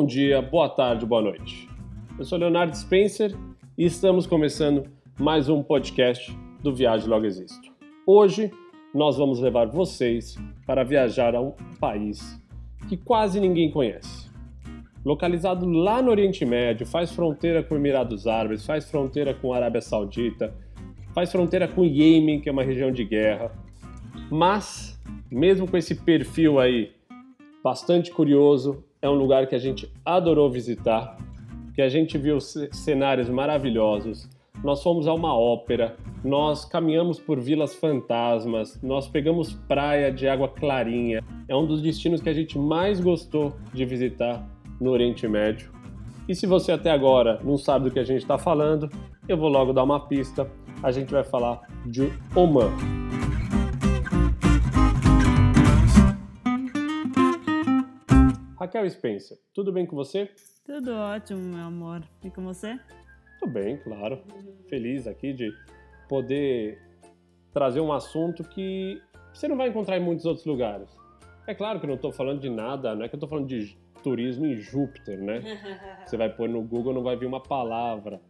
bom dia, boa tarde, boa noite. Eu sou Leonardo Spencer e estamos começando mais um podcast do Viagem Logo Existo. Hoje nós vamos levar vocês para viajar a um país que quase ninguém conhece. Localizado lá no Oriente Médio, faz fronteira com Emirados Árabes, faz fronteira com a Arábia Saudita, faz fronteira com o Iêmen, que é uma região de guerra. Mas, mesmo com esse perfil aí bastante curioso, é um lugar que a gente adorou visitar, que a gente viu cenários maravilhosos. Nós fomos a uma ópera, nós caminhamos por vilas fantasmas, nós pegamos praia de água clarinha. É um dos destinos que a gente mais gostou de visitar no Oriente Médio. E se você até agora não sabe do que a gente está falando, eu vou logo dar uma pista. A gente vai falar de Oman. Raquel Spencer, tudo bem com você? Tudo ótimo, meu amor. E com você? Tudo bem, claro. Feliz aqui de poder trazer um assunto que você não vai encontrar em muitos outros lugares. É claro que eu não estou falando de nada, não é que eu estou falando de turismo em Júpiter, né? Você vai pôr no Google, não vai vir uma palavra.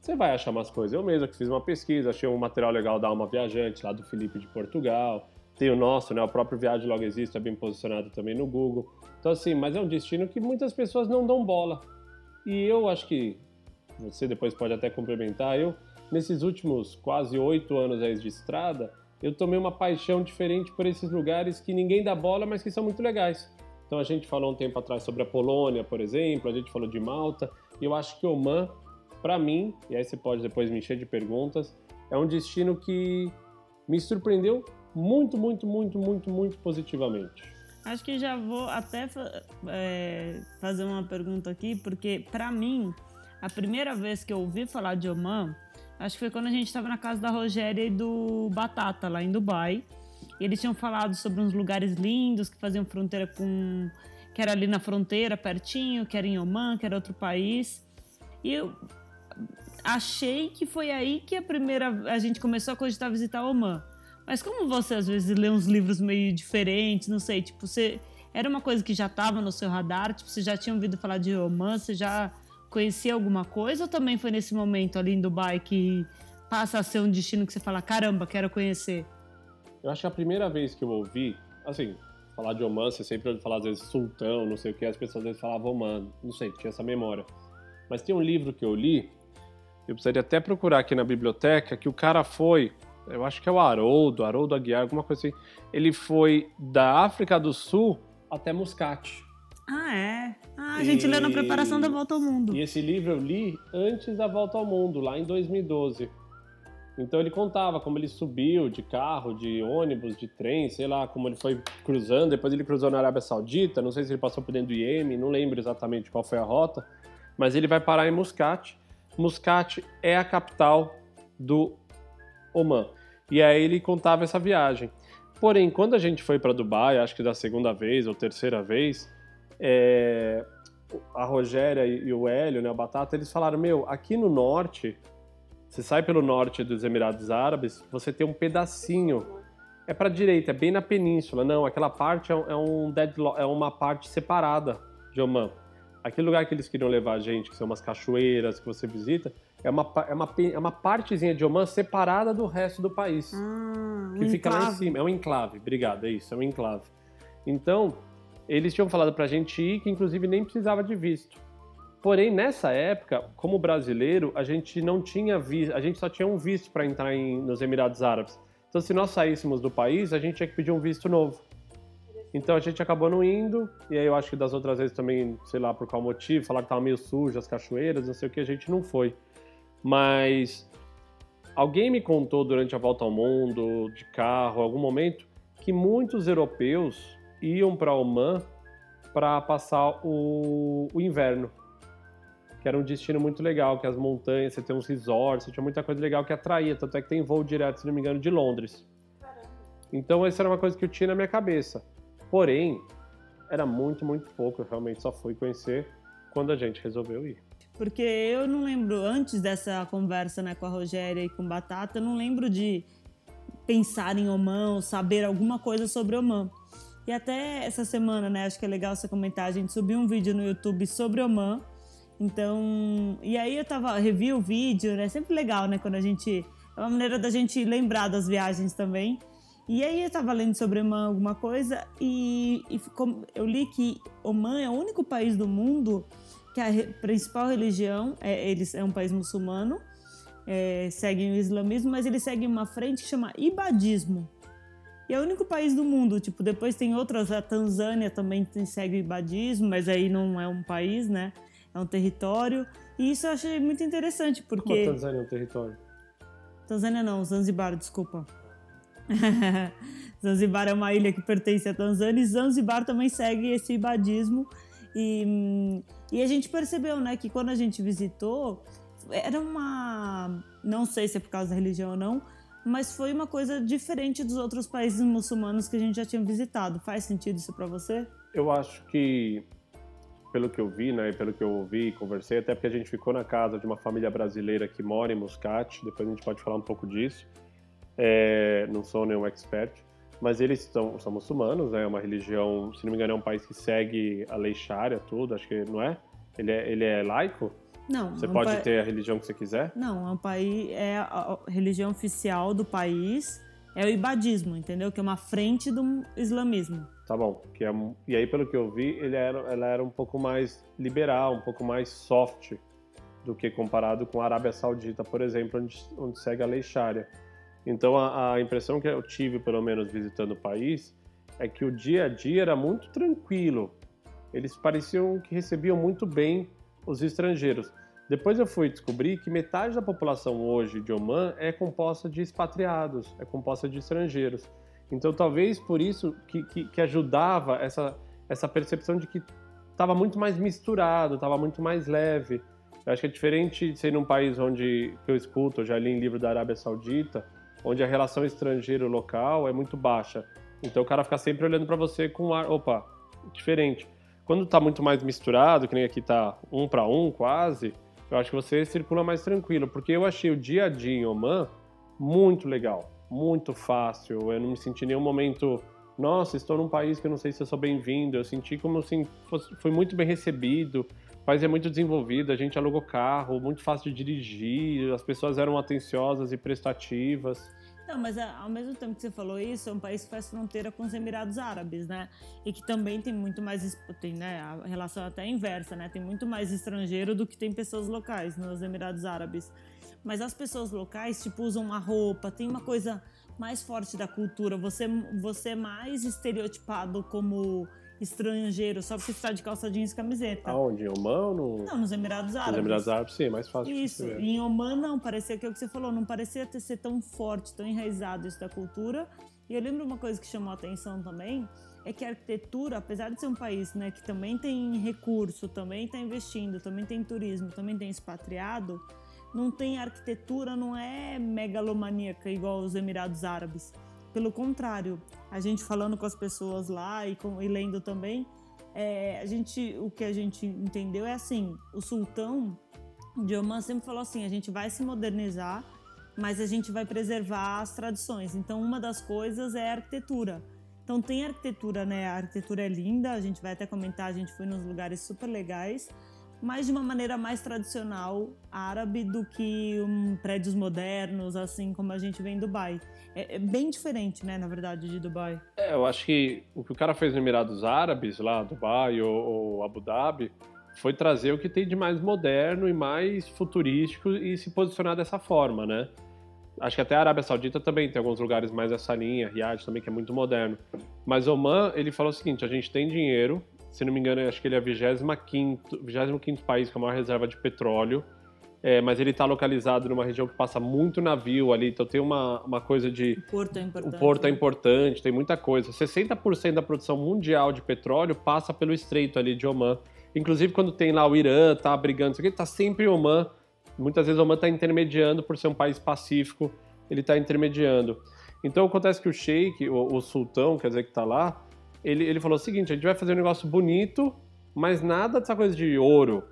Você vai achar umas coisas. Eu mesmo que fiz uma pesquisa, achei um material legal da Alma Viajante, lá do Felipe de Portugal. Tem o nosso, né? O próprio Viagem Logo Existe, é bem posicionado também no Google. Então, assim, mas é um destino que muitas pessoas não dão bola. E eu acho que você depois pode até complementar. Eu, nesses últimos quase oito anos aí de estrada, eu tomei uma paixão diferente por esses lugares que ninguém dá bola, mas que são muito legais. Então a gente falou um tempo atrás sobre a Polônia, por exemplo, a gente falou de Malta, e eu acho que Oman, para mim, e aí você pode depois me encher de perguntas, é um destino que me surpreendeu muito, muito, muito, muito, muito positivamente. Acho que já vou até é, fazer uma pergunta aqui, porque para mim, a primeira vez que eu ouvi falar de Oman, acho que foi quando a gente estava na casa da Rogéria e do Batata, lá em Dubai. E eles tinham falado sobre uns lugares lindos que faziam fronteira com. que era ali na fronteira, pertinho, que era em Oman, que era outro país. E eu achei que foi aí que a primeira. a gente começou a cogitar visitar Oman. Mas como você às vezes lê uns livros meio diferentes, não sei, tipo, você era uma coisa que já estava no seu radar, tipo, você já tinha ouvido falar de romance, já conhecia alguma coisa ou também foi nesse momento ali em Dubai que passa a ser um destino que você fala, caramba, quero conhecer? Eu acho que a primeira vez que eu ouvi, assim, falar de Oman, você sempre ouve falar às vezes sultão, não sei o que, as pessoas às vezes falavam Oman, não sei, tinha essa memória. Mas tem um livro que eu li, eu precisaria até procurar aqui na biblioteca, que o cara foi eu acho que é o Haroldo, Haroldo Aguiar, alguma coisa assim. Ele foi da África do Sul até Muscat. Ah, é? Ah, a gente e... leu na preparação da Volta ao Mundo. E esse livro eu li antes da Volta ao Mundo, lá em 2012. Então ele contava como ele subiu de carro, de ônibus, de trem, sei lá, como ele foi cruzando. Depois ele cruzou na Arábia Saudita, não sei se ele passou por dentro do Iêmen, não lembro exatamente qual foi a rota. Mas ele vai parar em Muscat. Muscat é a capital do Oman. E aí ele contava essa viagem. Porém, quando a gente foi para Dubai, acho que da segunda vez ou terceira vez, é, a Rogéria e o Hélio, né, o Batata, eles falaram: Meu, aqui no norte, você sai pelo norte dos Emirados Árabes, você tem um pedacinho. É para direita, é bem na península. Não, aquela parte é, um, é deadlock, é uma parte separada de Oman. Aquele lugar que eles queriam levar a gente, que são umas cachoeiras que você visita, é uma, é uma, é uma partezinha de Oman separada do resto do país. Ah, que um fica enclave. lá em cima. É um enclave, obrigado, é isso, é um enclave. Então, eles tinham falado pra gente ir, que inclusive nem precisava de visto. Porém, nessa época, como brasileiro, a gente não tinha visto, a gente só tinha um visto para entrar em, nos Emirados Árabes. Então, se nós saíssemos do país, a gente tinha que pedir um visto novo. Então a gente acabou não indo, e aí eu acho que das outras vezes também, sei lá por qual motivo, falar que tava meio sujo as cachoeiras, não sei o que, a gente não foi. Mas alguém me contou durante a volta ao mundo, de carro, algum momento, que muitos europeus iam para Oman para passar o, o, inverno. Que era um destino muito legal, que as montanhas, você tem uns resorts, você tinha muita coisa legal que atraía, tanto é que tem voo direto, se não me engano, de Londres. Então essa era uma coisa que eu tinha na minha cabeça. Porém, era muito, muito pouco, eu realmente só fui conhecer quando a gente resolveu ir. Porque eu não lembro, antes dessa conversa né, com a Rogéria e com Batata, eu não lembro de pensar em Oman, saber alguma coisa sobre Oman. E até essa semana, né, acho que é legal você comentar, a gente subiu um vídeo no YouTube sobre Oman. Então, e aí eu tava, revi o vídeo, né? Sempre legal, né, quando a gente é uma maneira da gente lembrar das viagens também. E aí eu tava lendo sobre Oman alguma coisa e, e eu li que Oman é o único país do mundo que a principal religião, é, eles é um país muçulmano, é, seguem o islamismo, mas eles seguem uma frente que chama ibadismo. E é o único país do mundo, tipo, depois tem outras, a Tanzânia também tem, segue o ibadismo, mas aí não é um país, né? É um território. E isso eu achei muito interessante, porque... Como a Tanzânia é um território? Tanzânia não, Zanzibar, desculpa. Zanzibar é uma ilha que pertence à Tanzânia e Zanzibar também segue esse ibadismo. E, e a gente percebeu, né, que quando a gente visitou, era uma. Não sei se é por causa da religião ou não, mas foi uma coisa diferente dos outros países muçulmanos que a gente já tinha visitado. Faz sentido isso para você? Eu acho que, pelo que eu vi, né, pelo que eu ouvi e conversei, até porque a gente ficou na casa de uma família brasileira que mora em Muscat, depois a gente pode falar um pouco disso. É, não sou nenhum expert, mas eles são, são muçulmanos, né? É uma religião, se não me engano, é um país que segue a lei Sharia, tudo, acho que não é? Ele é, ele é laico? Não. Você é um pode ter a religião que você quiser? Não, é um país, é a religião oficial do país é o ibadismo, entendeu? Que é uma frente do islamismo. Tá bom. Que é, e aí, pelo que eu vi, ele era, ela era um pouco mais liberal, um pouco mais soft do que comparado com a Arábia Saudita, por exemplo, onde, onde segue a lei Sharia. Então, a, a impressão que eu tive, pelo menos visitando o país, é que o dia a dia era muito tranquilo. Eles pareciam que recebiam muito bem os estrangeiros. Depois eu fui descobrir que metade da população hoje de Oman é composta de expatriados, é composta de estrangeiros. Então talvez por isso que, que, que ajudava essa, essa percepção de que estava muito mais misturado, estava muito mais leve. Eu acho que é diferente de ser num país onde que eu escuto, eu já li em livro da Arábia Saudita, onde a relação estrangeiro-local é muito baixa. Então o cara fica sempre olhando para você com ar, opa, diferente. Quando está muito mais misturado, que nem aqui está um para um quase, eu acho que você circula mais tranquilo, porque eu achei o dia a dia em Oman muito legal, muito fácil. Eu não me senti em nenhum momento, nossa, estou num país que eu não sei se eu sou bem-vindo. Eu senti como assim, fui muito bem recebido. O país é muito desenvolvido, a gente alugou carro, muito fácil de dirigir, as pessoas eram atenciosas e prestativas. Não, mas é, ao mesmo tempo que você falou isso, é um país que faz fronteira com os Emirados Árabes, né? E que também tem muito mais. Tem, né? A relação até inversa, né? Tem muito mais estrangeiro do que tem pessoas locais nos Emirados Árabes. Mas as pessoas locais, tipo, usam uma roupa, tem uma coisa mais forte da cultura. Você, você é mais estereotipado como estrangeiro só porque está de calça jeans e camiseta. Aonde? Em Oman? No... Não, nos Emirados Árabes. Nos Emirados Árabes, sim, é mais fácil. Isso. Em Oman, não. Parecia que é o que você falou. Não parecia ter, ser tão forte, tão enraizado isso da cultura. E eu lembro uma coisa que chamou a atenção também, é que a arquitetura, apesar de ser um país né, que também tem recurso, também está investindo, também tem turismo, também tem expatriado, não tem arquitetura, não é megalomaníaca igual os Emirados Árabes. Pelo contrário, a gente falando com as pessoas lá e, com, e lendo também, é, a gente, o que a gente entendeu é assim: o sultão de Oman sempre falou assim: a gente vai se modernizar, mas a gente vai preservar as tradições. Então, uma das coisas é a arquitetura. Então, tem arquitetura, né? A arquitetura é linda, a gente vai até comentar, a gente foi nos lugares super legais, mas de uma maneira mais tradicional árabe do que um, prédios modernos, assim como a gente vê em Dubai. É, é, bem diferente, né, na verdade, de Dubai. É, eu acho que o que o cara fez no Emirados Árabes, lá, Dubai ou, ou Abu Dhabi, foi trazer o que tem de mais moderno e mais futurístico e se posicionar dessa forma, né? Acho que até a Arábia Saudita também tem alguns lugares mais essa linha, Riyadh também, que é muito moderno. Mas Oman, ele falou o seguinte, a gente tem dinheiro, se não me engano, acho que ele é o 25, 25 país com a maior reserva de petróleo. É, mas ele está localizado numa região que passa muito navio ali, então tem uma, uma coisa de. O porto é importante. O porto é né? importante, tem muita coisa. 60% da produção mundial de petróleo passa pelo estreito ali de Oman. Inclusive, quando tem lá o Irã, tá brigando, isso aqui, tá sempre em Oman. Muitas vezes Oman está intermediando por ser um país pacífico, ele está intermediando. Então acontece que o sheik, o, o sultão, quer dizer, que está lá, ele, ele falou o seguinte: a gente vai fazer um negócio bonito, mas nada dessa coisa de ouro.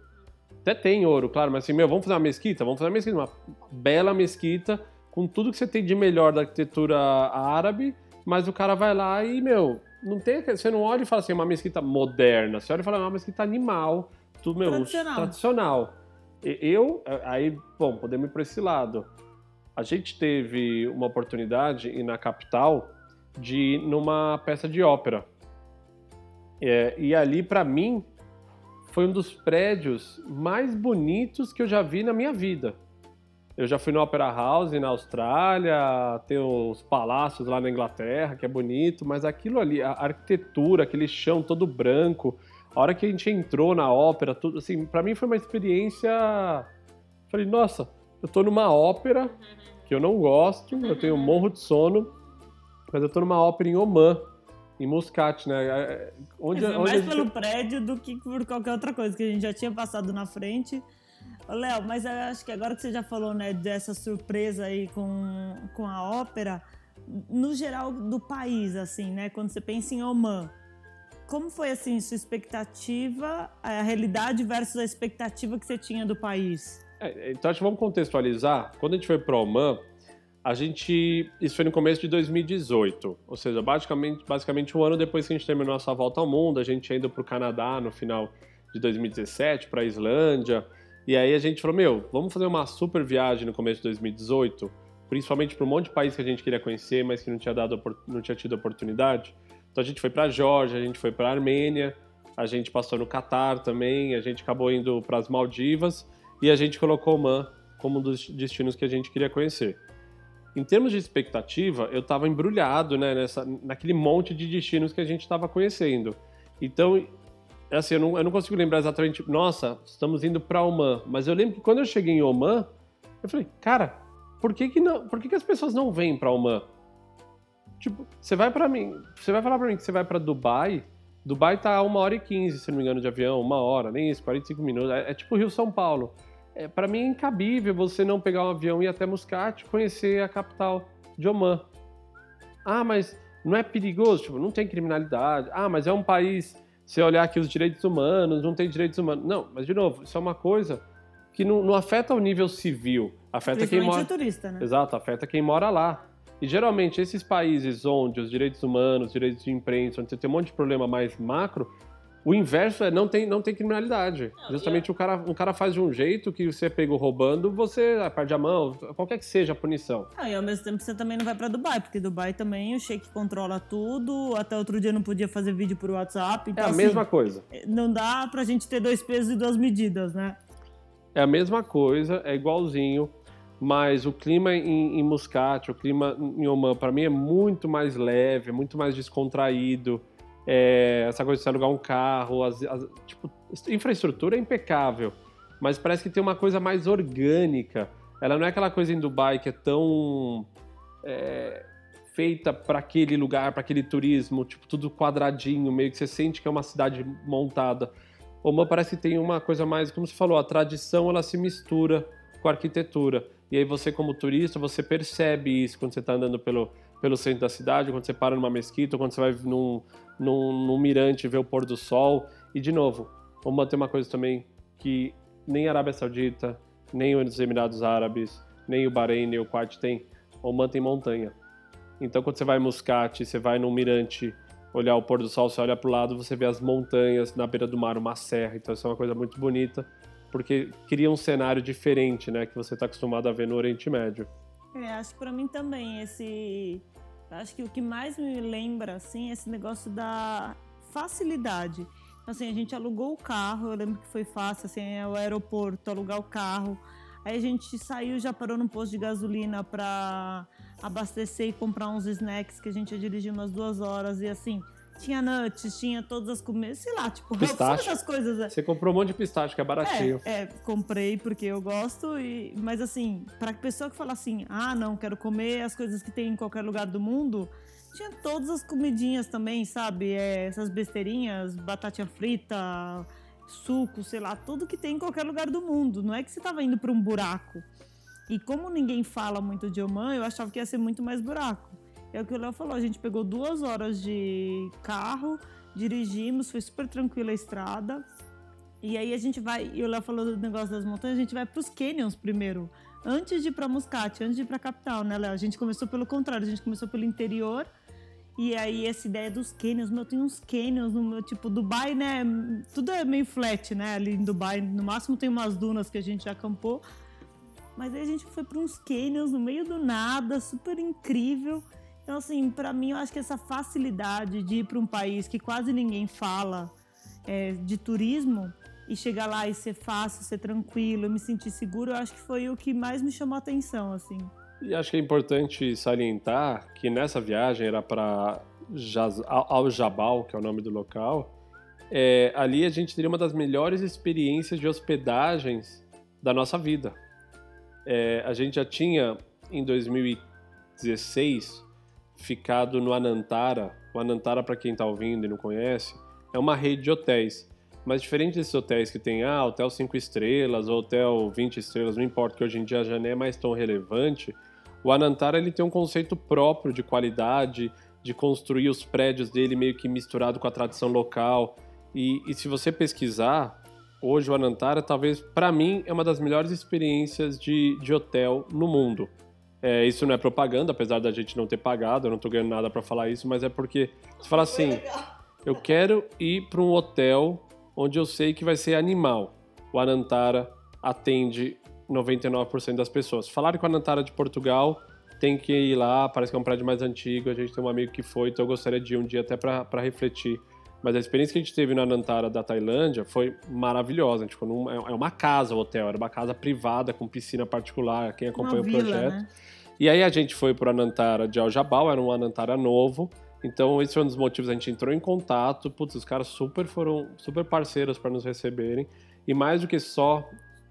Até tem ouro, claro, mas assim, meu, vamos fazer uma mesquita? Vamos fazer uma mesquita, uma bela mesquita, com tudo que você tem de melhor da arquitetura árabe, mas o cara vai lá e, meu, não tem, você não olha e fala assim, é uma mesquita moderna. Você olha e fala, é uma mesquita animal, tudo meu, Tradicional. tradicional. Eu, aí, bom, podemos ir para esse lado. A gente teve uma oportunidade e na capital de ir numa peça de ópera. É, e ali, para mim, foi um dos prédios mais bonitos que eu já vi na minha vida. Eu já fui no Opera House na Austrália, tem os palácios lá na Inglaterra, que é bonito, mas aquilo ali, a arquitetura, aquele chão todo branco, a hora que a gente entrou na ópera, tudo assim, para mim foi uma experiência. Falei, nossa, eu tô numa ópera que eu não gosto, eu tenho um morro de sono, mas eu tô numa ópera em Oman, em Muscat, né? É, Onde, Foi onde mais gente- pelo prédio do que por qualquer outra coisa, que a gente já tinha passado na frente. Léo, mas eu acho que agora que você já falou, né, dessa surpresa aí com, com a ópera, no geral do país, assim, né, quando você pensa em Oman, como foi, assim, sua expectativa, a realidade versus a expectativa que você tinha do país? É, então acho que vamos contextualizar. Quando a gente foi para Oman, a gente. Isso foi no começo de 2018. Ou seja, basicamente, basicamente um ano depois que a gente terminou a nossa volta ao mundo, a gente tinha ido para o Canadá no final de 2017, para a Islândia. E aí a gente falou: meu, vamos fazer uma super viagem no começo de 2018, principalmente para um monte de país que a gente queria conhecer, mas que não tinha, dado, não tinha tido oportunidade. Então a gente foi para a a gente foi para a Armênia, a gente passou no Catar também, a gente acabou indo para as Maldivas e a gente colocou Oman como um dos destinos que a gente queria conhecer. Em termos de expectativa, eu estava embrulhado né, nessa, naquele monte de destinos que a gente estava conhecendo. Então, assim, eu não, eu não consigo lembrar exatamente, nossa, estamos indo para Oman. Mas eu lembro que quando eu cheguei em Oman, eu falei, cara, por que, que, não, por que, que as pessoas não vêm para Oman? Tipo, você vai para mim, você vai falar para mim que você vai para Dubai, Dubai tá a uma hora e quinze, se não me engano, de avião, uma hora, nem isso, 45 minutos. É, é tipo Rio-São Paulo. É, para mim é incabível você não pegar um avião e ir até Muscat conhecer a capital de Oman. Ah, mas não é perigoso? Tipo, não tem criminalidade. Ah, mas é um país, se olhar aqui os direitos humanos, não tem direitos humanos. Não, mas de novo, isso é uma coisa que não, não afeta o nível civil, afeta quem mora... turista, né? Exato, afeta quem mora lá. E geralmente esses países onde os direitos humanos, direitos de imprensa, onde você tem um monte de problema mais macro, o inverso é não tem, não tem criminalidade. Não, Justamente o cara, um cara faz de um jeito que você pegou roubando, você ah, perde a mão, qualquer que seja a punição. Ah, e ao mesmo tempo você também não vai pra Dubai, porque Dubai também o Sheik controla tudo. Até outro dia não podia fazer vídeo por WhatsApp. É Então, a assim, mesma coisa. Não dá pra gente ter dois pesos e duas medidas, né? É a mesma coisa, é igualzinho, mas o clima em, em Muscat, o clima em Oman, para mim é muito mais leve, muito mais descontraído. É, essa coisa de você alugar um carro, as, as- tipo, infraestrutura é impecável, mas parece que tem uma coisa mais orgânica. Ela não é aquela coisa em Dubai que é tão é, feita para aquele lugar, para aquele turismo, tipo tudo quadradinho, meio que você sente que é uma cidade montada. Oman parece que tem uma coisa mais, como você falou, a tradição ela se mistura com a arquitetura. E aí você como turista, você percebe isso quando você está andando pelo, pelo centro da cidade, quando você para numa mesquita, quando você vai num, num, num mirante ver o pôr do sol. E de novo, Oman tem uma coisa também que nem a Arábia Saudita, nem os Emirados Árabes, nem o Bahrein, nem o Kuwait tem. Oman tem montanha. Então quando você vai em Muscat, você vai num mirante olhar o pôr do sol, você olha para o lado, você vê as montanhas na beira do mar, uma serra. Então isso é uma coisa muito bonita, porque cria um cenário diferente, né, que você está acostumado a ver no Oriente Médio. É, acho que pra mim também esse. Acho que o que mais me lembra, assim, é esse negócio da facilidade. Então, assim, a gente alugou o carro, eu lembro que foi fácil, assim, é o aeroporto, alugar o carro. Aí a gente saiu, já parou num posto de gasolina pra abastecer e comprar uns snacks que a gente ia dirigir umas duas horas. E assim, tinha nuts, tinha todas as comidas, sei lá, tipo, Pistache. essas coisas. né? Você comprou um monte de pistache, que é baratinho. É, é, comprei porque eu gosto, e, mas assim, pra pessoa que fala assim, ah, não, quero comer as coisas que tem em qualquer lugar do mundo, tinha todas as comidinhas também, sabe? É, essas besteirinhas, batatinha frita, suco, sei lá, tudo que tem em qualquer lugar do mundo. Não é que você tava indo pra um buraco. E como ninguém fala muito de Oman, eu achava que ia ser muito mais buraco. É o que o Léo falou, a gente pegou duas horas de carro, dirigimos, foi super tranquila a estrada. E aí a gente vai, e o Léo falou do negócio das montanhas, a gente vai pros canyons primeiro. Antes de ir pra Muscat, antes de ir pra capital, né, Léo? A gente começou pelo contrário, a gente começou pelo interior E aí essa ideia dos canyons, meu, tem uns canyons no meu, tipo, Dubai, né? Tudo é meio flat, né? Ali em Dubai, no máximo tem umas dunas que a gente já acampou. Mas aí a gente foi para uns canyons no meio do nada, super incrível. Então, assim, para mim, eu acho que essa facilidade de ir para um país que quase ninguém fala é, de turismo e chegar lá e ser fácil, ser tranquilo, me sentir seguro, eu acho que foi o que mais me chamou a atenção, assim. E acho que é importante salientar que nessa viagem era para Al Jabal, que é o nome do local. É, ali a gente teria uma das melhores experiências de hospedagens da nossa vida. É, a gente já tinha, em 2016, ficado no Anantara. O Anantara, para quem está ouvindo e não conhece, é uma rede de hotéis. Mas diferente desses hotéis que tem, ah, hotel 5 estrelas, hotel 20 estrelas, não importa, que hoje em dia já não é mais tão relevante, o Anantara ele tem um conceito próprio de qualidade, de construir os prédios dele meio que misturado com a tradição local. E, e se você pesquisar, hoje o Anantara, talvez para mim, é uma das melhores experiências de, de hotel no mundo. É, isso não é propaganda, apesar da gente não ter pagado, eu não tô ganhando nada para falar isso, mas é porque você fala assim: eu quero ir para um hotel onde eu sei que vai ser animal. O Anantara atende 99% das pessoas. Falaram com a Nantara de Portugal, tem que ir lá, parece que é um prédio mais antigo, a gente tem um amigo que foi, então eu gostaria de ir um dia até para refletir. Mas a experiência que a gente teve na Nantara da Tailândia foi maravilhosa. Tipo, num, é, é uma casa o hotel, era uma casa privada com piscina particular, quem acompanha uma o projeto. Né? E aí a gente foi para Nantara de Aljabal, era um Anantara novo. Então esse foi um dos motivos, a gente entrou em contato, putz, os caras super foram super parceiros para nos receberem. E mais do que só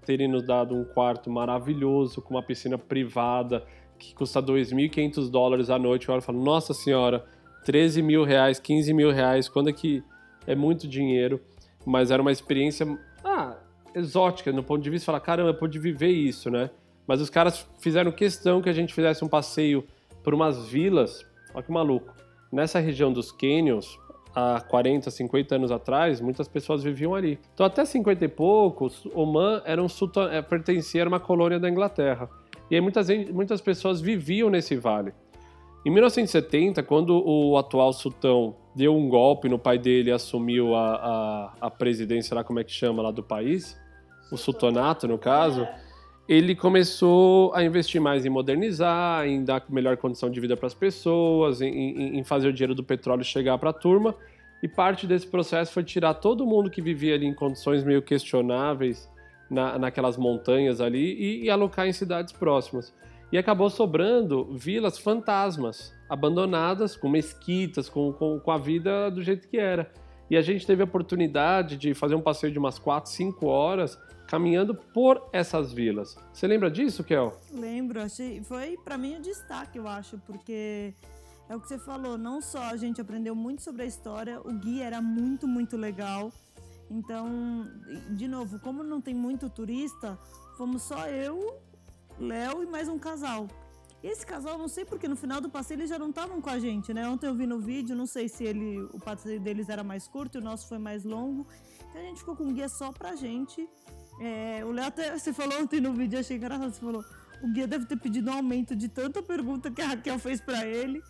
terem nos dado um quarto maravilhoso, com uma piscina privada, que custa 2.500 dólares a noite. Eu olho e falo, nossa senhora, 13 mil reais, 15 mil reais, quando é que é muito dinheiro? Mas era uma experiência, ah, exótica, no ponto de vista, falar, caramba, eu pude viver isso, né? Mas os caras fizeram questão que a gente fizesse um passeio por umas vilas, olha que maluco. Nessa região dos canyons, há 40, 50 anos atrás, muitas pessoas viviam ali. Então, até 50 e poucos, Oman era um é, pertencia a uma colônia da Inglaterra. E aí muitas, muitas pessoas viviam nesse vale. Em 1970, quando o atual sultão deu um golpe no pai dele e assumiu a, a, a presidência, lá como é que chama, lá do país, o sultanato no caso, ele começou a investir mais em modernizar, em dar melhor condição de vida para as pessoas, em, em, fazer o dinheiro do petróleo chegar para a turma. E parte desse processo foi tirar todo mundo que vivia ali em condições meio questionáveis na, naquelas montanhas ali e, e alocar em cidades próximas. E acabou sobrando vilas fantasmas, abandonadas, com mesquitas, com, com, com a vida do jeito que era. E a gente teve a oportunidade de fazer um passeio de umas 4, 5 horas caminhando por essas vilas. Você lembra disso, Kel? Lembro, achei, foi para mim o destaque, eu acho, porque é o que você falou, não só a gente aprendeu muito sobre a história, o guia era muito, muito legal. Então, de novo, como não tem muito turista, fomos só eu, Léo e mais um casal. Esse casal, não sei porque no final do passeio eles já não estavam com a gente, né? Ontem eu vi no vídeo, não sei se ele, o passeio deles era mais curto e o nosso foi mais longo. Então a gente ficou com um guia só pra gente. É, o Léo até, você falou ontem no vídeo, achei engraçado, você falou, o guia deve ter pedido um aumento de tanta pergunta que a Raquel fez para ele,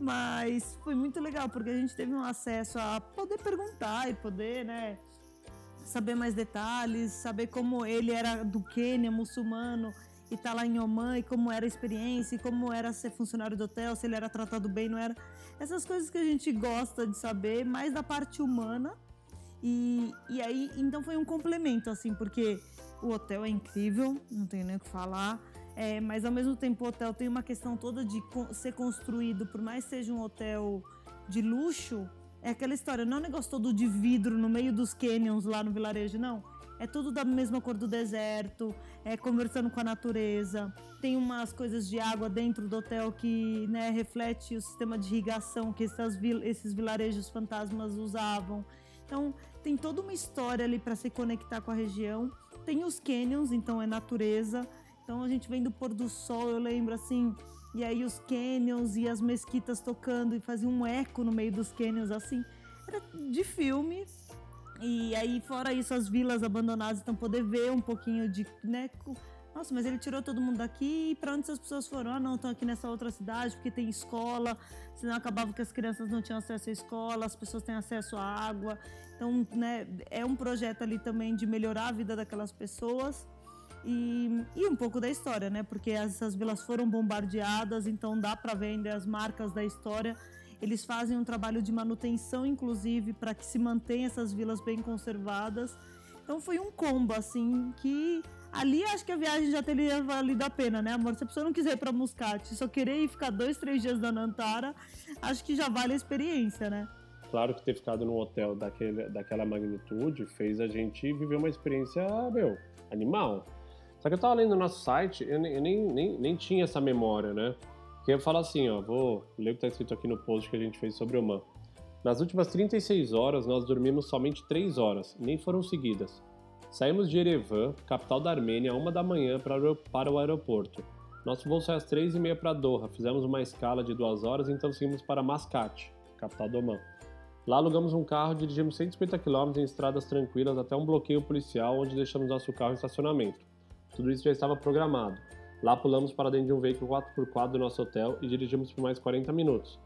mas foi muito legal, porque a gente teve um acesso a poder perguntar e poder, né, saber mais detalhes, saber como ele era do Quênia, muçulmano, e tá lá em Oman, e como era a experiência, e como era ser funcionário do hotel, se ele era tratado bem, não era. Essas coisas que a gente gosta de saber, mais da parte humana, e, e aí, então foi um complemento, assim, porque o hotel é incrível, não tenho nem o que falar. É, mas ao mesmo tempo o hotel tem uma questão toda de ser construído, por mais que seja um hotel de luxo, é aquela história, não é um negócio todo de vidro no meio dos canyons lá no vilarejo, não. É tudo da mesma cor do deserto, é conversando com a natureza. Tem umas coisas de água dentro do hotel que né, reflete o sistema de irrigação que essas, esses vilarejos fantasmas usavam. Então, tem toda uma história ali para se conectar com a região. Tem os canyons, então é natureza. Então a gente vem do pôr do sol, eu lembro assim, e aí os canyons e as mesquitas tocando e fazia um eco no meio dos canyons assim. Era de filme. E aí fora isso as vilas abandonadas, então poder ver um pouquinho de, né, nossa, mas ele tirou todo mundo daqui e para onde essas pessoas foram? Ah, não, estão aqui nessa outra cidade porque tem escola, senão acabava que as crianças não tinham acesso à escola, as pessoas têm acesso à água. Então, né, é um projeto ali também de melhorar a vida daquelas pessoas. E, e um pouco da história, né? Porque essas vilas foram bombardeadas, então dá para ver ainda as marcas da história. Eles fazem um trabalho de manutenção, inclusive, para que se mantenham essas vilas bem conservadas. Então foi um combo, assim, que ali acho que a viagem já teria valido a pena, né, amor? Se a pessoa não quiser ir pra Muscat, só querer ir ficar dois, três dias na Nantara, acho que já vale a experiência, né? Claro que ter ficado num hotel daquele, daquela magnitude fez a gente viver uma experiência, meu, animal. Só que eu tava lendo no nosso site, eu nem, nem, nem, nem tinha essa memória, né? Que eu falo assim, ó, vou ler o que tá escrito aqui no post que a gente fez sobre o Man. Nas últimas 36 horas, nós dormimos somente 3 horas, nem foram seguidas. Saímos de Erevan, capital da Armênia, a uma da manhã para o aeroporto. Nosso voo sai às 3 e meia para Doha. Fizemos uma escala de 2 horas, então seguimos para Mascate, capital do Oman. Lá alugamos um carro, dirigimos 150 km em estradas tranquilas até um bloqueio policial, onde deixamos nosso carro em estacionamento. Tudo isso já estava programado. Lá pulamos para dentro de um veículo 4x4 do nosso hotel e dirigimos por mais 40 minutos.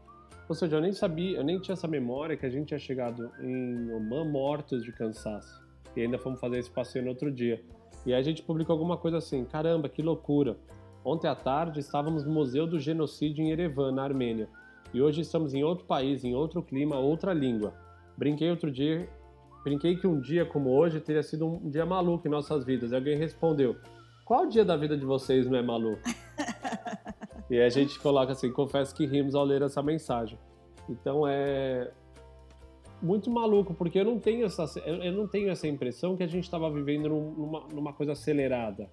Ou seja, eu nem sabia, eu nem tinha essa memória que a gente tinha chegado em Oman mortos de cansaço. E ainda fomos fazer esse passeio no outro dia. E aí a gente publicou alguma coisa assim: caramba, que loucura! Ontem à tarde estávamos no Museu do Genocídio em Erevan, na Armênia. E hoje estamos em outro país, em outro clima, outra língua. Brinquei outro dia, brinquei que um dia como hoje teria sido um dia maluco em nossas vidas. E alguém respondeu: Qual dia da vida de vocês não é maluco? E a gente coloca assim, confesso que rimos ao ler essa mensagem. Então é muito maluco, porque eu não tenho essa, eu não tenho essa impressão que a gente estava vivendo numa, numa coisa acelerada.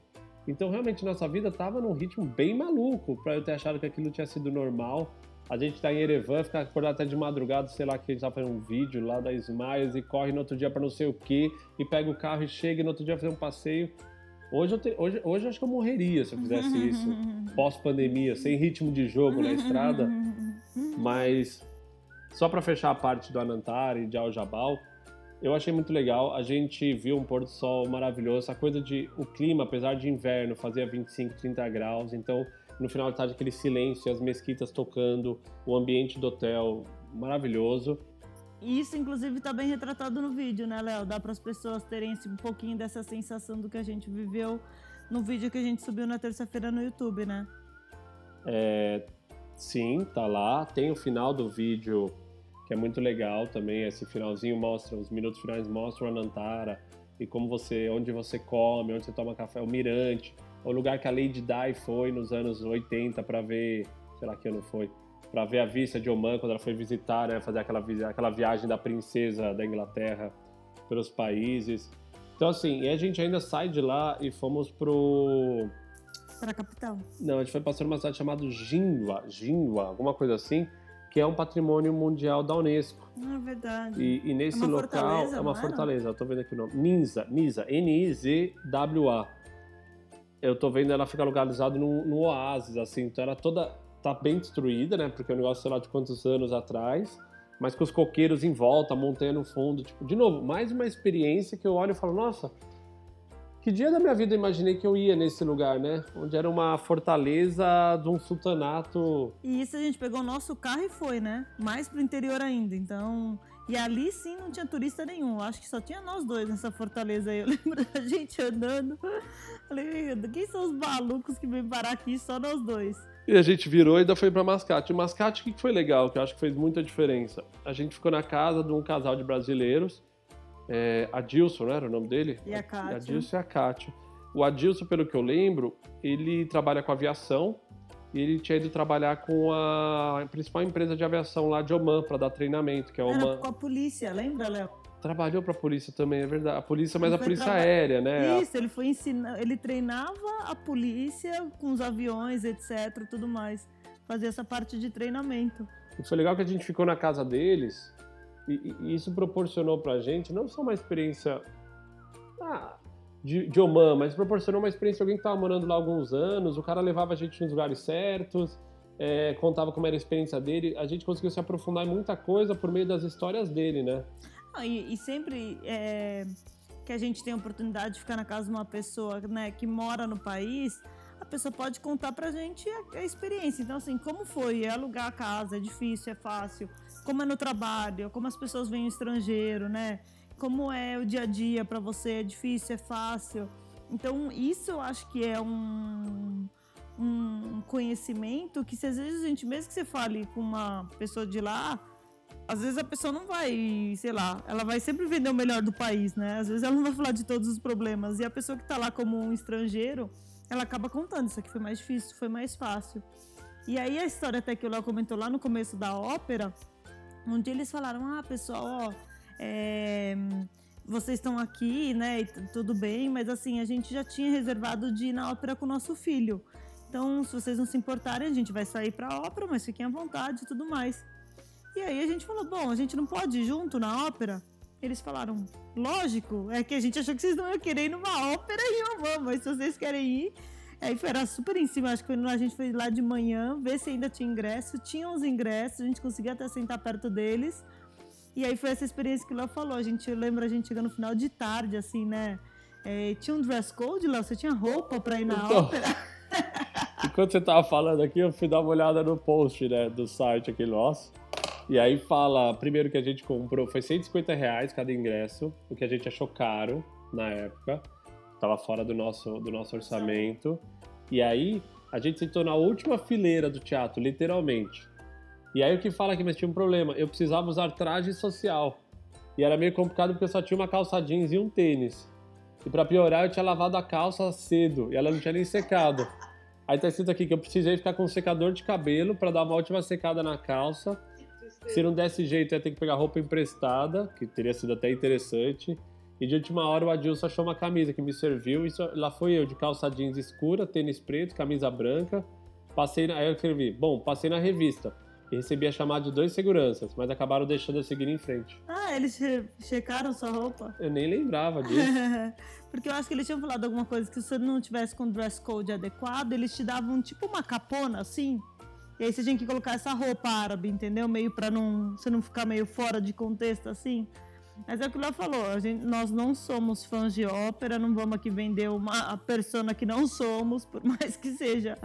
Então realmente nossa vida estava num ritmo bem maluco para eu ter achado que aquilo tinha sido normal. A gente está em Erevan, fica acordado até de madrugada, sei lá, que a gente tá fazendo um vídeo lá da Smiles e corre no outro dia para não sei o que, e pega o carro e chega e no outro dia fazer um passeio. Hoje eu, te, hoje, hoje eu acho que eu morreria se eu fizesse isso pós-pandemia, sem ritmo de jogo na estrada. Mas só para fechar a parte do Anantara e de Al Jabal, eu achei muito legal. A gente viu um pôr do sol maravilhoso. A coisa de o clima, apesar de inverno, fazia 25, 30 graus. Então, no final de tarde, aquele silêncio, as mesquitas tocando, o ambiente do hotel maravilhoso. Isso, inclusive, está bem retratado no vídeo, né, Léo? Dá para as pessoas terem um pouquinho dessa sensação do que a gente viveu no vídeo que a gente subiu na terça-feira no YouTube, né? É, sim, tá lá. Tem o final do vídeo que é muito legal também. Esse finalzinho mostra, os minutos finais mostram a Nantara e como você, onde você come, onde você toma café, o Mirante, o lugar que a Lady Di foi nos anos 80 para ver, sei lá que ano foi, para ver a vista de Oman quando ela foi visitar, né, fazer aquela, aquela viagem da princesa da Inglaterra pelos países. Então, assim, e a gente ainda sai de lá e fomos pro. Para a capital? Não, a gente foi passar numa cidade chamada Jinhua, Jinhua, alguma coisa assim, que é um patrimônio mundial da Unesco. Ah, verdade. E, e nesse é local é uma fortaleza, eu tô vendo aqui o nome. Nisa, Nisa, N-I-Z-W-A. Eu tô vendo ela fica localizada no, oásis, assim, então ela toda tá bem destruída, né? Porque é um negócio, sei lá, de quantos anos atrás, mas com os coqueiros em volta, a montanha no fundo. Tipo, de novo, mais uma experiência que eu olho e falo, nossa, que dia da minha vida eu imaginei que eu ia nesse lugar, né? Onde era uma fortaleza de um sultanato. E isso a gente pegou o nosso carro e foi, né? Mais pro interior ainda. Então. E ali sim não tinha turista nenhum. Acho que só tinha nós dois nessa fortaleza aí. Eu lembro da gente andando. Falei, quem são os malucos que vêm parar aqui? Só nós dois. E a gente virou e ainda foi para Mascate. O Mascate, o que foi legal, que eu acho que fez muita diferença? A gente ficou na casa de um casal de brasileiros, é, Adilson, não era o nome dele? E a Kátia. Adilson e a Kátia. O Adilson, pelo que eu lembro, ele trabalha com aviação e ele tinha ido trabalhar com a principal empresa de aviação lá de Oman para dar treinamento, que é Oman. Era com a polícia, lembra, Léo? Trabalhou para a polícia também, é verdade. A polícia, mas a polícia traba... aérea, né? Isso, ele foi ensinar, ele treinava a polícia com os aviões, etc, tudo mais. Fazia essa parte de treinamento. E foi legal que a gente ficou na casa deles e, e isso proporcionou pra gente não só uma experiência ah, de, de Oman, mas proporcionou uma experiência de alguém que estava morando lá há alguns anos, o cara levava a gente nos lugares certos, é, contava como era a experiência dele, a gente conseguiu se aprofundar em muita coisa por meio das histórias dele, né? E, e, sempre é, que a gente tem a oportunidade de ficar na casa de uma pessoa né, que mora no país, a pessoa pode contar pra gente a, a, experiência. Então, assim, como foi? É alugar a casa, é difícil, é fácil? Como é no trabalho? Como as pessoas o estrangeiro, né? Como é o dia a dia para você? É difícil, é fácil? Então, isso eu acho que é um, um conhecimento que, se às vezes a gente, mesmo que você fale com uma pessoa de lá, às vezes a pessoa não vai, sei lá, ela vai sempre vender o melhor do país, né? Às vezes ela não vai falar de todos os problemas. E a pessoa que tá lá como um estrangeiro, ela acaba contando, isso aqui foi mais difícil, foi mais fácil. E aí a história até que o Léo comentou lá no começo da ópera, onde eles falaram, ah, pessoal, ó, é, vocês estão aqui, né, e tudo bem, mas assim, a gente já tinha reservado de ir na ópera com o nosso filho. Então, se vocês não se importarem, a gente vai sair pra ópera, mas fiquem à vontade e tudo mais. E aí a gente falou, bom, a gente não pode ir junto na ópera? Eles falaram, lógico, é que a gente achou que vocês não iam querer ir numa ópera e eu vou, mas se vocês querem ir. Aí foi, era super em cima, acho que a gente foi lá de manhã, ver se ainda tinha ingresso. Tinha uns ingressos, a gente conseguia até sentar perto deles. E aí foi essa experiência que o Léo falou. A gente lembra a gente chegando no final de tarde, assim, né? É, tinha um dress code, Léo? Você tinha roupa pra ir na então, ópera? Enquanto você tava falando aqui, eu fui dar uma olhada no post né, do site aqui nosso. E aí fala, primeiro que a gente comprou, foi 150 reais cada ingresso, o que a gente achou caro na época. Tava fora do nosso, do nosso orçamento. E aí, a gente sentou na última fileira do teatro, literalmente. E aí o que fala que mas tinha um problema, eu precisava usar traje social. E era meio complicado porque eu só tinha uma calça jeans e um tênis. E para piorar, eu tinha lavado a calça cedo e ela não tinha nem secado. Aí tá escrito aqui que eu precisei ficar com um secador de cabelo para dar uma última secada na calça se não desse jeito, ia ter que pegar roupa emprestada, que teria sido até interessante. E de última hora o Adilson achou uma camisa que me serviu. Isso, lá foi eu, de calça jeans escura, tênis preto, camisa branca. Passei na, aí eu escrevi, bom, passei na revista e recebi a chamada de dois seguranças, mas acabaram deixando eu seguir em frente. Ah, eles checaram sua roupa? Eu nem lembrava disso. Porque eu acho que eles tinham falado alguma coisa que se você não tivesse com dress code adequado, eles te davam tipo uma capona assim, e aí você tinha que colocar essa roupa árabe, entendeu? Meio para não você não ficar meio fora de contexto assim. Mas é o que Léo falou, gente, nós não somos fãs de ópera, não vamos aqui vender uma persona que não somos, por mais que seja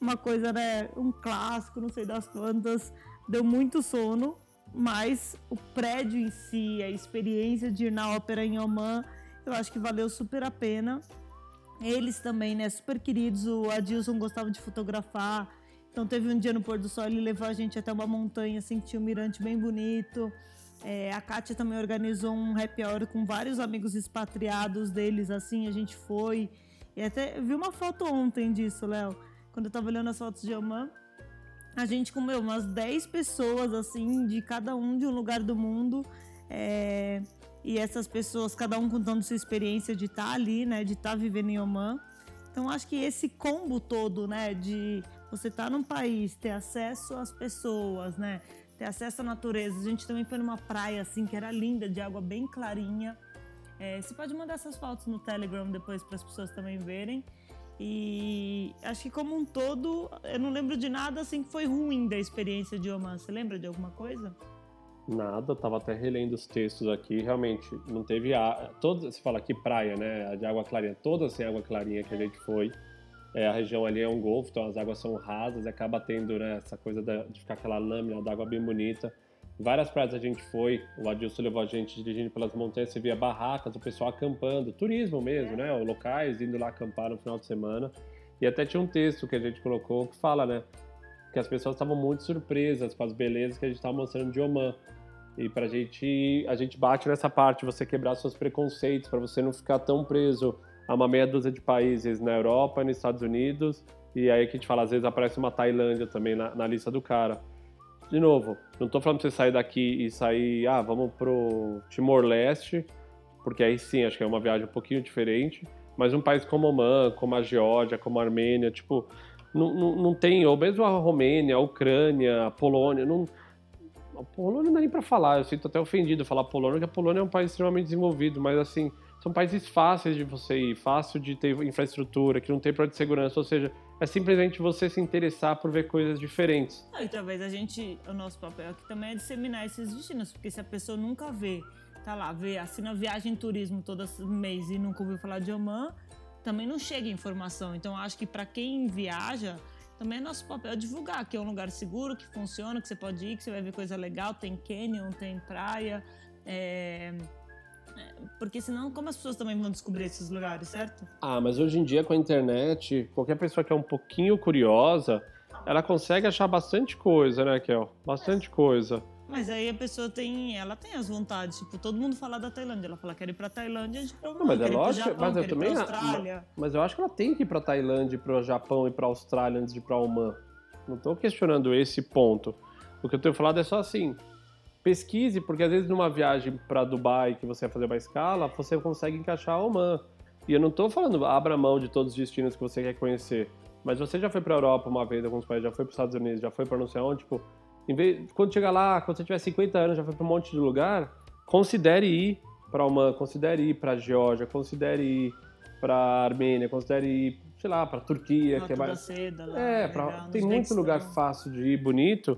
uma coisa, né, um clássico, não sei das quantas, deu muito sono, mas o prédio em si, a experiência de ir na ópera em Oman, eu acho que valeu super a pena. Eles também, né, super queridos, o Adilson gostava de fotografar, então teve um dia no pôr do sol, ele levou a gente até uma montanha, assim, que tinha um mirante bem bonito. É, a Kátia também organizou um happy hour com vários amigos expatriados deles, assim, a gente foi. E até vi uma foto ontem disso, Léo. Quando eu tava olhando as fotos de Oman, a gente comeu umas 10 pessoas, assim, de cada um de um lugar do mundo. É, e essas pessoas, cada um contando sua experiência de estar tá ali, né, de estar tá vivendo em Oman. Então acho que esse combo todo, né, de você tá num país, ter acesso às pessoas, né, ter acesso à natureza. A gente também foi numa praia assim que era linda, de água bem clarinha. É, você pode mandar essas fotos no Telegram depois para as pessoas também verem. E acho que como um todo, eu não lembro de nada assim que foi ruim da experiência de Oman. Você lembra de alguma coisa? Nada, tava até relendo os textos aqui, realmente não teve a todas, se fala aqui praia, né, de água clarinha, todas sem água clarinha que a gente foi. É, a região ali é um golfo, então as águas são rasas, acaba tendo né, essa coisa de ficar aquela lâmina d'água bem bonita. Várias praias a gente foi, o Adilson levou a gente dirigindo pelas montanhas, você via barracas, o pessoal acampando, turismo mesmo, né, locais indo lá acampar no final de semana. E até tinha um texto que a gente colocou que fala, né, que as pessoas estavam muito surpresas com as belezas que a gente estava mostrando de Oman. E pra gente, a gente bate nessa parte, você quebrar seus preconceitos, para você não ficar tão preso a uma meia dúzia de países na Europa nos Estados Unidos. E aí que a gente fala, às vezes aparece uma Tailândia também na, na lista do cara. De novo, não tô falando pra você sair daqui e sair, ah, vamos pro Timor-Leste, porque aí sim, acho que é uma viagem um pouquinho diferente. Mas um país como Oman, como a Geórgia, como a Armênia, tipo, não, não, não tem, ou mesmo a Romênia, a Ucrânia, a Polônia, não, a Polônia não dá nem para falar, eu sinto até ofendido falar Polônia, porque a Polônia é um país extremamente desenvolvido, mas assim, são países fáceis de você ir, fácil de ter infraestrutura, que não tem problema de segurança, ou seja, é simplesmente você se interessar por ver coisas diferentes. e talvez a gente, o nosso papel aqui também é disseminar esses destinos, porque se a pessoa nunca vê tá lá, vê, assina viagem turismo todo mês e nunca ouviu falar de Oman, também não chega informação. Então, acho que para quem viaja, também é nosso papel divulgar que é um lugar seguro, que funciona, que você pode ir, que você vai ver coisa legal, tem canyon, tem praia. É... Porque senão, como as pessoas também vão descobrir esses lugares, certo? Ah, mas hoje em dia com a internet, qualquer pessoa que é um pouquinho curiosa, ela consegue achar bastante coisa, né, Kel? Bastante coisa. Mas aí a pessoa tem, ela tem as vontades, tipo, todo mundo fala da Tailândia, ela fala quer ir pra Tailândia, a gente não, não, mas é lógico, Japão, mas eu também, Austrália. mas eu acho que ela tem que ir pra Tailândia, pro Japão e pra Austrália antes de ir pra Oman. Não tô questionando esse ponto. O que eu tenho falado é só assim, pesquise, porque às vezes numa viagem para Dubai que você vai fazer uma escala, você consegue encaixar Oman. E eu não tô falando abra mão de todos os destinos que você quer conhecer, mas você já foi para Europa uma vez, alguns países, já foi para os Estados Unidos, já foi para não sei onde, tipo, vez, quando chegar lá, quando você tiver 50 anos, já foi para um monte de lugar, considere ir para Oman, considere ir para Geórgia, considere ir para Armênia, considere ir, sei lá, para Turquia, que é mais Seda, lá, É, pra... tem muito lugar fácil de ir, bonito,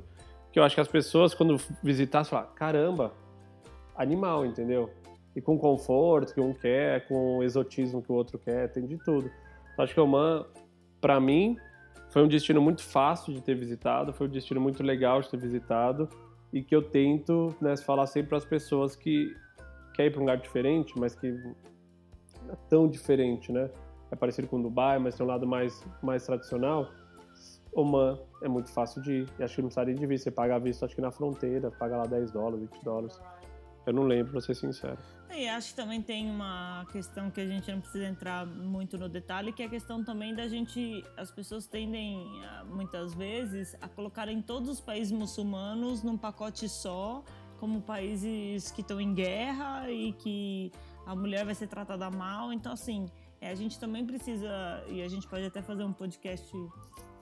que eu acho que as pessoas quando visitar, falam, caramba, animal, entendeu? E com conforto que um quer, com exotismo que o outro quer, tem de tudo. Eu acho que Oman, para mim, foi um destino muito fácil de ter visitado, foi um destino muito legal de ter visitado e que eu tento né, falar sempre para as pessoas que quer ir para um lugar diferente, mas que não é tão diferente, né? É parecido com Dubai, mas tem um lado mais, mais tradicional. Oman é muito fácil de ir. Acho que não precisaria de vir. Você paga visto, acho que na fronteira, paga lá 10 dólares, 20 dólares. Eu não lembro, pra ser sincero. E acho que também tem uma questão que a gente não precisa entrar muito no detalhe, que é a questão também da gente. As pessoas tendem, muitas vezes, a colocarem todos os países muçulmanos num pacote só, como países que estão em guerra e que a mulher vai ser tratada mal. Então, assim, é, a gente também precisa, e a gente pode até fazer um podcast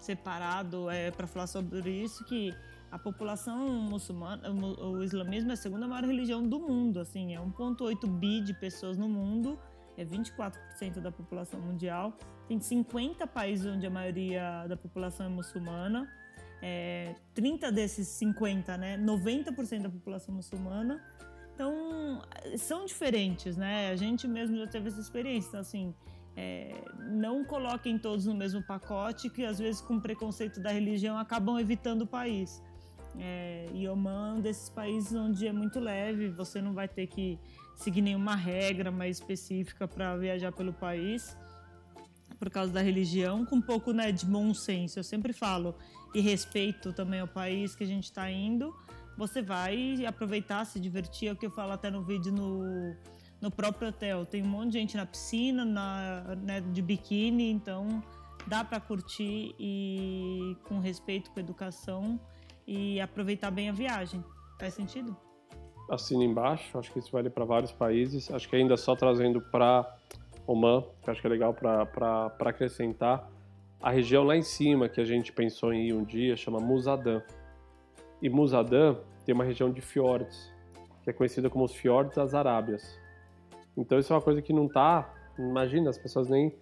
separado é, para falar sobre isso, que a população muçulmana, o islamismo é a segunda maior religião do mundo, assim, é 1,8 bi de pessoas no mundo, é 24% da população mundial. Tem 50 países onde a maioria da população é muçulmana. É, 30 desses 50, né, 90% da população muçulmana. Então, são diferentes, né? A gente mesmo já teve essa experiência. Assim, é, não coloquem todos no mesmo pacote, que às vezes, com preconceito da religião, acabam evitando o país. É, e Oman é um desses países onde é muito leve, você não vai ter que seguir nenhuma regra mais específica para viajar pelo país por causa da religião, com um pouco né, de bom senso. Eu sempre falo e respeito também ao país que a gente está indo. Você vai aproveitar, se divertir, é o que eu falo até no vídeo no, no próprio hotel. Tem um monte de gente na piscina, na, né, de biquíni, então dá para curtir e com respeito, com educação e aproveitar bem a viagem. Faz sentido? Assina embaixo, acho que isso vale para vários países. Acho que ainda só trazendo para Oman, que acho que é legal para acrescentar. A região lá em cima que a gente pensou em ir um dia chama Musadan. E Musadan tem uma região de fiordes, que é conhecida como os fiordes das Arábias. Então isso é uma coisa que não tá, imagina, as pessoas nem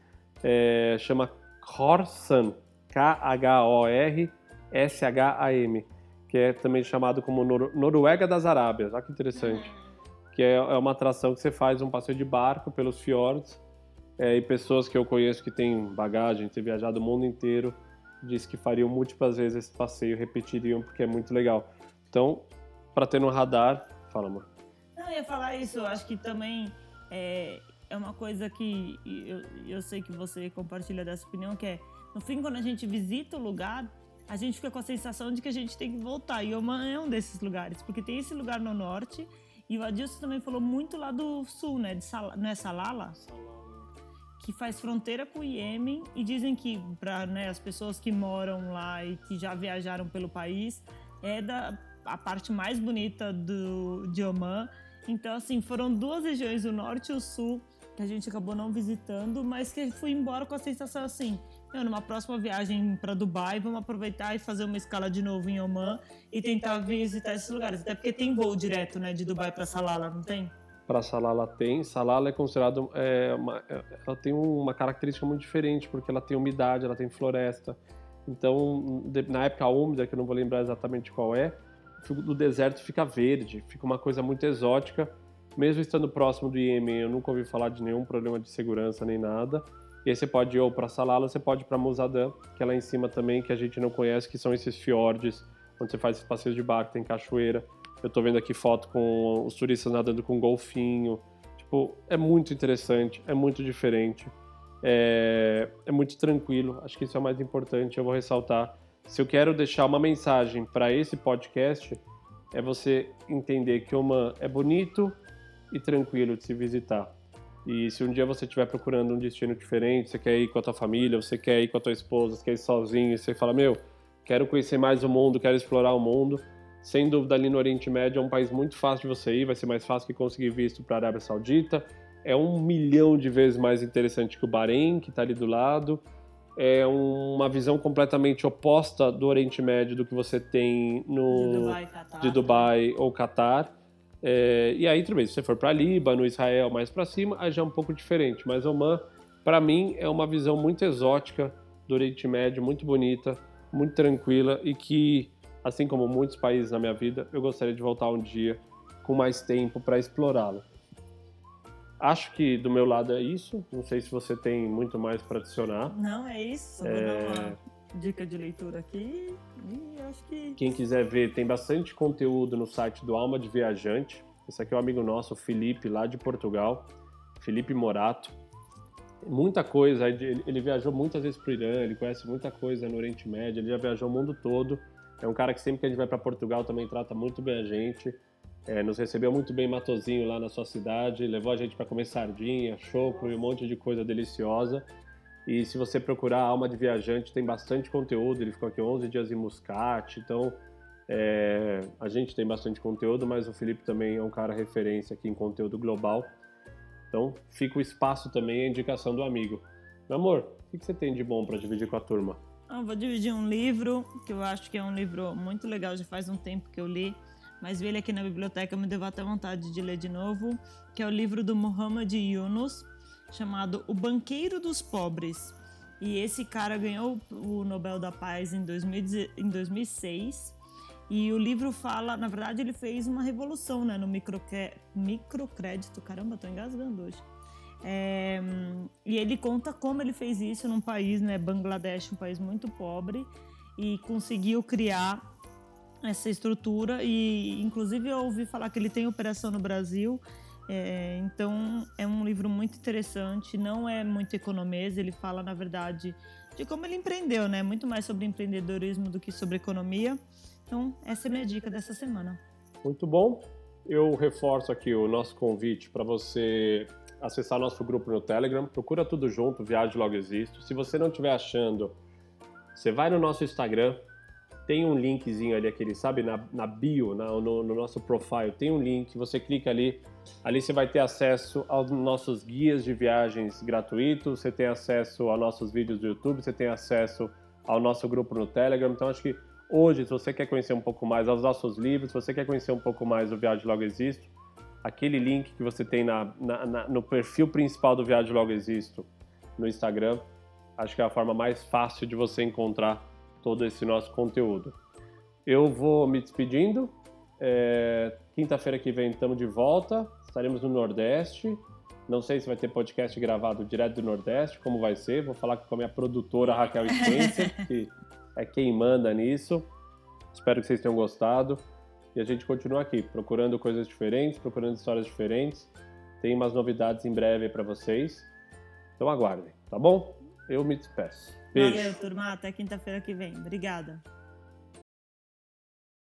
é, chama Khorsan, K-H-O-R-S-H-A-M que é também chamado como Nor Noruega das Arábias. Olha que interessante. Que é, é, uma atração que você faz um passeio de barco pelos fiordes é, e pessoas que eu conheço que têm bagagem, ter viajado o mundo inteiro, diz que fariam múltiplas vezes esse passeio, repetiriam porque é muito legal. Então, para ter no radar, fala, amor. Não, eu ia falar isso, eu acho que também é, é uma coisa que eu, eu sei que você compartilha dessa opinião, que é, no fim, quando a gente visita o lugar, a gente fica com a sensação de que a gente tem que voltar. E Oman é um desses lugares, porque tem esse lugar no norte, e o Adilson também falou muito lá do sul, né? De Sal... Não é Salala? Que faz fronteira com o Iêmen, e dizem que para né, as pessoas que moram lá e que já viajaram pelo país, é da, a parte mais bonita do, de Oman. Então, assim, foram duas regiões, o norte e o sul, que a gente acabou não visitando, mas que fui embora com a sensação assim: eu, numa próxima viagem para Dubai, vamos aproveitar e fazer uma escala de novo em Oman e tentar visitar esses lugares. Até porque tem voo direto, né, de Dubai para Salala, não tem? Para Salala tem. Salala é considerado, é, uma, ela tem uma característica muito diferente porque ela tem umidade, ela tem floresta. Então, na época úmida, que eu não vou lembrar exatamente qual é, o deserto fica verde, fica uma coisa muito exótica Mesmo estando próximo do Iêmen, eu nunca ouvi falar de nenhum problema de segurança nem nada. E aí você pode ir ou para Salala, você pode ir para Musadan, que é lá em cima também, que a gente não conhece, que são esses fiordes, onde você faz esses passeios de barco, tem cachoeira. Eu tô vendo aqui foto com os turistas nadando com golfinho. Tipo, é muito interessante, é muito diferente. É, é muito tranquilo, acho que isso é o mais importante, eu vou ressaltar. Se eu quero deixar uma mensagem para esse podcast, é você entender que Oman é bonito e tranquilo de se visitar. E se um dia você estiver procurando um destino diferente, você quer ir com a tua família, você quer ir com a tua esposa, você quer ir sozinho, e você fala, meu, quero conhecer mais o mundo, quero explorar o mundo, sem dúvida ali no Oriente Médio é um país muito fácil de você ir, vai ser mais fácil que conseguir visto para a Arábia Saudita, é um milhão de vezes mais interessante que o Bahrein, que está ali do lado, é uma visão completamente oposta do Oriente Médio do que você tem no de Dubai, de Dubai ou Catar. É, e aí, tudo bem, se você for para Líbano, Israel, mais para cima, aí já é um pouco diferente. Mas Oman, para mim, é uma visão muito exótica do Oriente Médio, muito bonita, muito tranquila e que, assim como muitos países na minha vida, eu gostaria de voltar um dia com mais tempo para explorá-lo. Acho que do meu lado é isso. Não sei se você tem muito mais para adicionar. Não, é isso. Vou É. dar uma dica de leitura aqui. E acho que. Quem quiser ver, tem bastante conteúdo no site do Alma de Viajante. Esse aqui é um amigo nosso, o Felipe, lá de Portugal. Felipe Morato. Muita coisa, ele, ele viajou muitas vezes para o Irã, ele conhece muita coisa no Oriente Médio, ele já viajou o mundo todo. É um cara que sempre que a gente vai para Portugal também trata muito bem a gente. É, nos recebeu muito bem Matozinho lá na sua cidade, levou a gente para comer sardinha, choco e um monte de coisa deliciosa. E se você procurar Alma de Viajante, tem bastante conteúdo. Ele ficou aqui 11 dias em Muscat, então é, a gente tem bastante conteúdo, mas o Felipe também é um cara referência aqui em conteúdo global. Então fica o espaço também a indicação do amigo. Meu amor, o que você tem de bom para dividir com a turma? Ah, vou dividir um livro, que eu acho que é um livro muito legal, já faz um tempo que eu li, mas vi ele aqui na biblioteca, me deu até vontade de ler de novo, que é o livro do Muhammad Yunus, chamado O Banqueiro dos Pobres. E esse cara ganhou o Nobel da Paz em, 2010 em 2006. E o livro fala, na verdade, ele fez uma revolução né, no microcrédito. Caramba, tô engasgando hoje. É, e ele conta como ele fez isso num país, né, Bangladesh, um país muito pobre, e conseguiu criar essa estrutura. E, inclusive, eu ouvi falar que ele tem operação no Brasil. É, então, é um livro muito interessante. Não é muito economês. Ele fala, na verdade, de como ele empreendeu, né? Muito mais sobre empreendedorismo do que sobre economia. Então, essa é minha dica dessa semana. Muito bom. Eu reforço aqui o nosso convite para você acessar nosso grupo no Telegram. Procura tudo junto, Viagem Logo Existo. Se você não estiver achando, você vai no nosso Instagram. Tem um linkzinho ali, aquele, sabe, na, na bio, na- no, no nosso profile, tem um link, você clica ali, ali você vai ter acesso aos nossos guias de viagens gratuitos, você tem acesso aos nossos vídeos do YouTube, você tem acesso ao nosso grupo no Telegram. Então, acho que hoje, se você quer conhecer um pouco mais aos nossos livros, se você quer conhecer um pouco mais do Viagem Logo Existo, aquele link que você tem na, na- na- no perfil principal do Viagem Logo Existo no Instagram, acho que é a forma mais fácil de você encontrar todo esse nosso conteúdo. Eu vou me despedindo. É, Quinta-feira que vem estamos de volta. Estaremos no Nordeste. Não sei se vai ter podcast gravado direto do Nordeste, como vai ser. Vou falar com a minha produtora Raquel Spencer, que é quem manda nisso. Espero que vocês tenham gostado. E a gente continua aqui, procurando coisas diferentes, procurando histórias diferentes. Tem umas novidades em breve para vocês. Então aguardem, tá bom? Eu me despeço. Beijo. Valeu, turma. Até quinta-feira que vem. Obrigada.